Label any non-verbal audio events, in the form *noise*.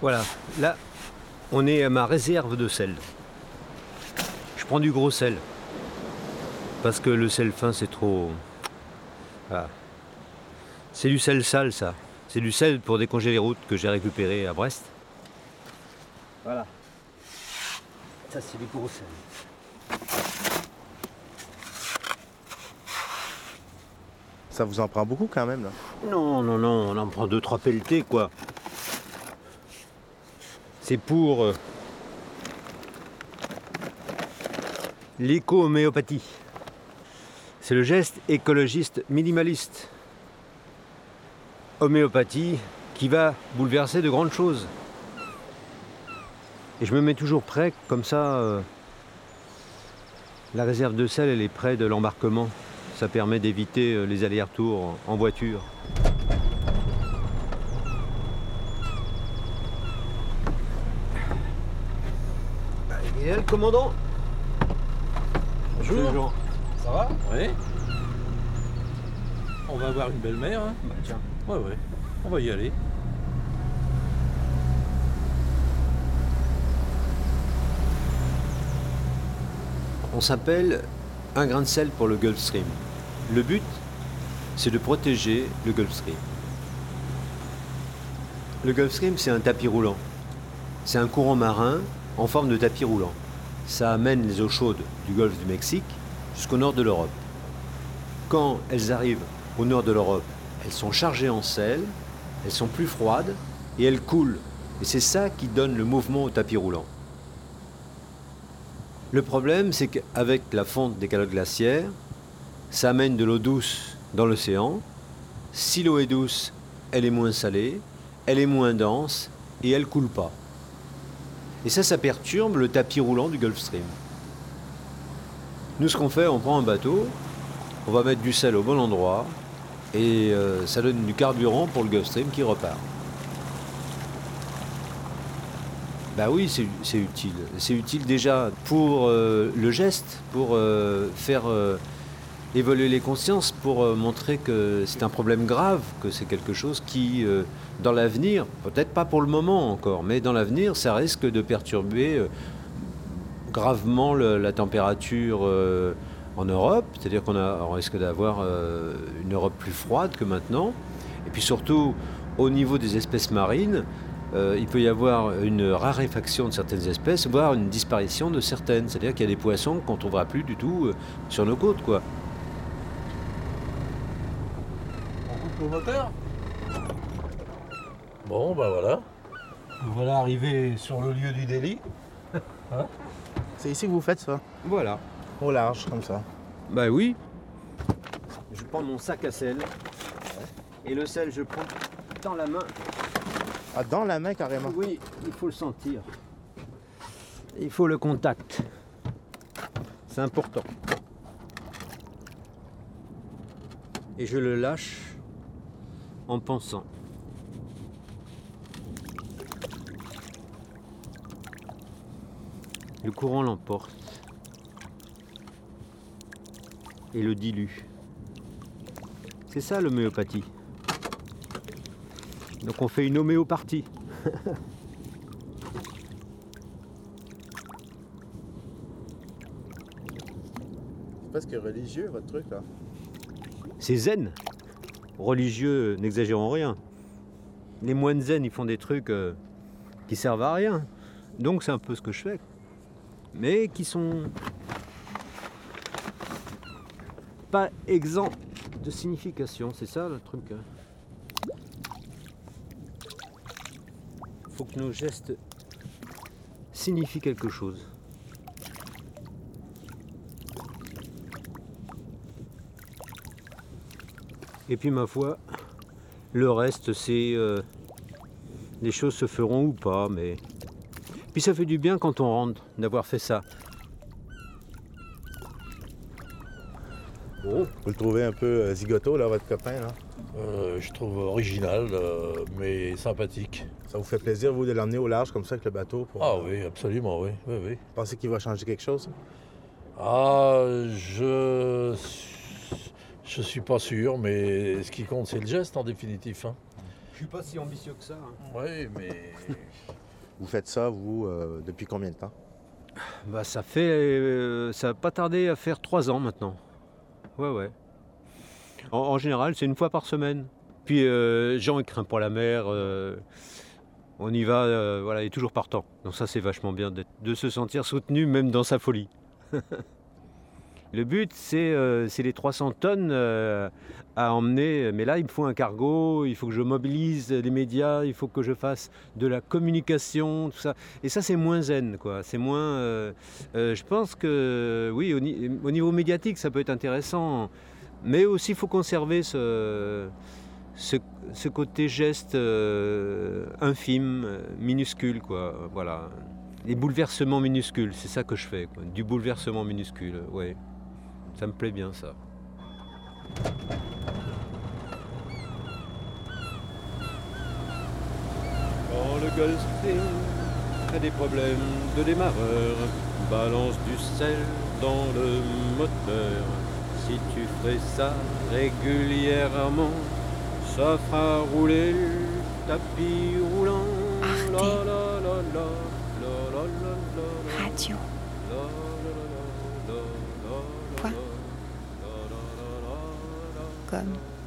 Voilà, là, on est à ma réserve de sel. Je prends du gros sel. Parce que le sel fin, c'est trop. Voilà. C'est du sel sale, ça. C'est du sel pour décongeler les routes que j'ai récupéré à Brest. Voilà. Ça, c'est du gros sel. Ça vous en prend beaucoup quand même là? Non, non, non, on en prend deux, trois pelletés, quoi. C'est pour euh, l'éco-homéopathie. C'est le geste écologiste minimaliste. Homéopathie qui va bouleverser de grandes choses. Et je me mets toujours prêt, comme ça, euh, la réserve de sel, elle est près de l'embarquement. Ça permet d'éviter euh, les allers-retours en voiture. Et le commandant Bonjour. Ça va? Oui. On va avoir une belle mer. Hein Bah tiens. ouais, ouais. On va y aller. On s'appelle un grain de sel pour le Gulf Stream. Le but, c'est de protéger le Gulf Stream. Le Gulf Stream, c'est un tapis roulant. C'est un courant marin en forme de tapis roulant. Ça amène les eaux chaudes du golfe du Mexique jusqu'au nord de l'Europe. Quand elles arrivent au nord de l'Europe, elles sont chargées en sel, elles sont plus froides et elles coulent. Et c'est ça qui donne le mouvement au tapis roulant. Le problème, c'est qu'avec la fonte des calottes glaciaires, ça amène de l'eau douce dans l'océan. Si l'eau est douce, elle est moins salée, elle est moins dense et elle coule pas. Et ça, ça perturbe le tapis roulant du Gulf Stream. Nous, ce qu'on fait, on prend un bateau, on va mettre du sel au bon endroit et euh, ça donne du carburant pour le Gulf Stream qui repart. Bah oui, c'est utile. C'est utile déjà pour euh, le geste, pour euh, faire évoluer les consciences, pour euh, montrer que c'est un problème grave, que c'est quelque chose qui, euh, dans l'avenir, peut-être pas pour le moment encore, mais dans l'avenir, ça risque de perturber euh, gravement la température en Europe. C'est-à-dire qu'on risque d'avoir une Europe plus froide que maintenant. Et puis surtout, au niveau des espèces marines, il peut y avoir une raréfaction de certaines espèces, voire une disparition de certaines. C'est-à-dire qu'il y a des poissons qu'on ne trouvera plus du tout sur nos côtes. Quoi. Moteur Bon, bah voilà. Nous voilà arrivés sur le lieu du délit. *laughs* C'est ici que vous faites ça Voilà. Au large, comme ça. Bah oui. Je prends mon sac à sel. Et le sel, je prends dans la main. Ah, dans la main carrément. Oui, il faut le sentir. Il faut le contact. C'est important. Et je le lâche en pensant. Le courant l'emporte et le dilue. C'est ça l'homéopathie. Donc on fait une homéopathie. *laughs* C'est presque religieux votre truc là. C'est zen. Religieux, n'exagérons rien. Les moines zen, ils font des trucs euh, qui servent à rien. Donc c'est un peu ce que je fais. Mais qui sont pas exempts de signification. C'est ça le truc. hein. Faut que nos gestes signifient quelque chose. Et puis ma foi, le reste c'est euh, les choses se feront ou pas, mais puis ça fait du bien quand on rentre d'avoir fait ça. Bon, Vous le trouvez un peu euh, zigoto là, votre copain là? Euh, je trouve original, euh, mais sympathique. Ça vous fait plaisir vous de l'emmener au large comme ça avec le bateau pour Ah oui, absolument, oui. oui, oui. Pensez qu'il va changer quelque chose? Ah, je. Je suis pas sûr, mais ce qui compte, c'est le geste en définitif. hein. suis pas si ambitieux que ça. hein. Oui, mais Vous faites ça, vous, euh, depuis combien de temps? Bah, ça fait. euh, ça va pas tarder à faire trois ans maintenant. Ouais, ouais. En, en général, c'est une fois par semaine. Puis euh, Jean, il craint pour la mer. euh, on y va, euh, voilà, il est toujours partant. Donc, ça, c'est vachement bien de se sentir soutenu, même dans sa folie. *laughs* Le but, c'est euh, les 300 tonnes euh, à emmener. Mais là, il me faut un cargo, il faut que je mobilise les médias, il faut que je fasse de la communication, tout ça. Et ça, c'est moins zen, quoi. C'est moins. euh, je pense que, oui, au, ni- au niveau médiatique, ça peut être intéressant. Mais aussi, il faut conserver ce, côté geste infime, minuscule, quoi. Voilà. Les bouleversements minuscules, c'est ça que je fais. Du bouleversement minuscule, ouais. Ça me plaît bien ça. Quand le Gulfstream a des problèmes de démarreur, balance du sel dans le moteur. Si tu fais ça régulièrement, ça fera rouler le tapis roulant. Arte. La, la, la, Radio. welcome.